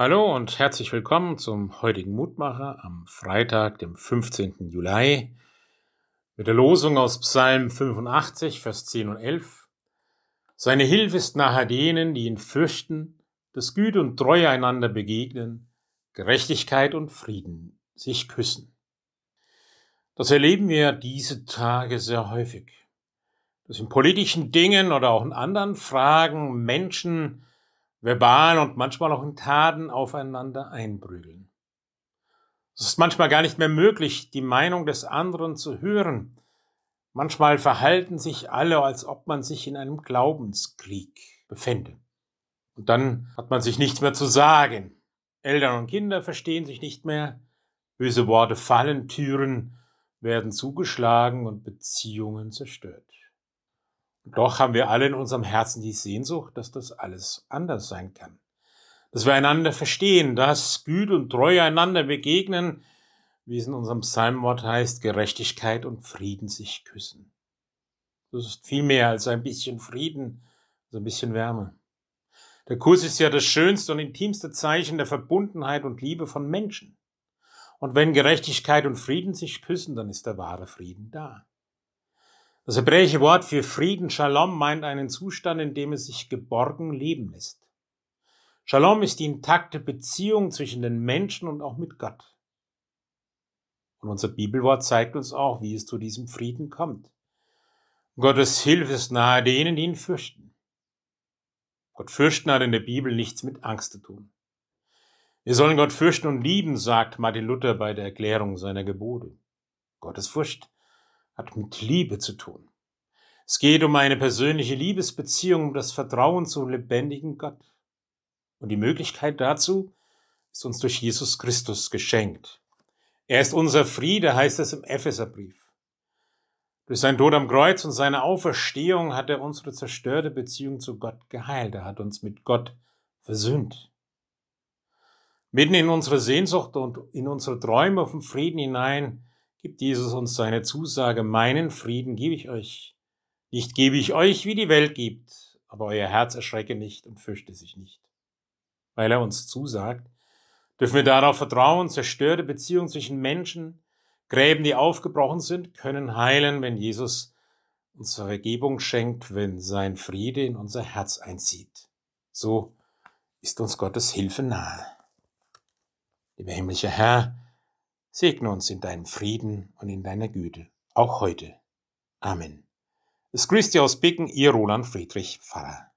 Hallo und herzlich willkommen zum heutigen Mutmacher am Freitag, dem 15. Juli, mit der Losung aus Psalm 85, Vers 10 und 11. Seine Hilfe ist nahe denen, die ihn fürchten, dass Güte und Treue einander begegnen, Gerechtigkeit und Frieden sich küssen. Das erleben wir diese Tage sehr häufig, dass in politischen Dingen oder auch in anderen Fragen Menschen verbal und manchmal auch in Taten aufeinander einprügeln. Es ist manchmal gar nicht mehr möglich, die Meinung des anderen zu hören. Manchmal verhalten sich alle, als ob man sich in einem Glaubenskrieg befände. Und dann hat man sich nichts mehr zu sagen. Eltern und Kinder verstehen sich nicht mehr. Böse Worte fallen, Türen werden zugeschlagen und Beziehungen zerstört. Doch haben wir alle in unserem Herzen die Sehnsucht, dass das alles anders sein kann. Dass wir einander verstehen, dass Güte und Treue einander begegnen, wie es in unserem Psalmwort heißt, Gerechtigkeit und Frieden sich küssen. Das ist viel mehr als ein bisschen Frieden, also ein bisschen Wärme. Der Kuss ist ja das schönste und intimste Zeichen der Verbundenheit und Liebe von Menschen. Und wenn Gerechtigkeit und Frieden sich küssen, dann ist der wahre Frieden da. Das hebräische Wort für Frieden, Shalom, meint einen Zustand, in dem es sich geborgen leben lässt. Shalom ist die intakte Beziehung zwischen den Menschen und auch mit Gott. Und unser Bibelwort zeigt uns auch, wie es zu diesem Frieden kommt. Gottes Hilfe ist nahe denen, die ihn fürchten. Gott fürchten hat in der Bibel nichts mit Angst zu tun. Wir sollen Gott fürchten und lieben, sagt Martin Luther bei der Erklärung seiner Gebote. Gottes Furcht hat mit Liebe zu tun. Es geht um eine persönliche Liebesbeziehung, um das Vertrauen zum lebendigen Gott. Und die Möglichkeit dazu ist uns durch Jesus Christus geschenkt. Er ist unser Friede, heißt es im Epheserbrief. Durch sein Tod am Kreuz und seine Auferstehung hat er unsere zerstörte Beziehung zu Gott geheilt. Er hat uns mit Gott versöhnt. Mitten in unsere Sehnsucht und in unsere Träume auf den Frieden hinein gibt Jesus uns seine Zusage, meinen Frieden gebe ich euch. Nicht gebe ich euch, wie die Welt gibt, aber euer Herz erschrecke nicht und fürchte sich nicht. Weil er uns zusagt, dürfen wir darauf vertrauen, zerstörte Beziehungen zwischen Menschen, Gräben, die aufgebrochen sind, können heilen, wenn Jesus uns Vergebung schenkt, wenn sein Friede in unser Herz einzieht. So ist uns Gottes Hilfe nahe. Lieber himmlischer Herr, Segne uns in deinem Frieden und in deiner Güte, auch heute. Amen. Es grüßt dir aus Bicken, ihr Roland Friedrich Pfarrer.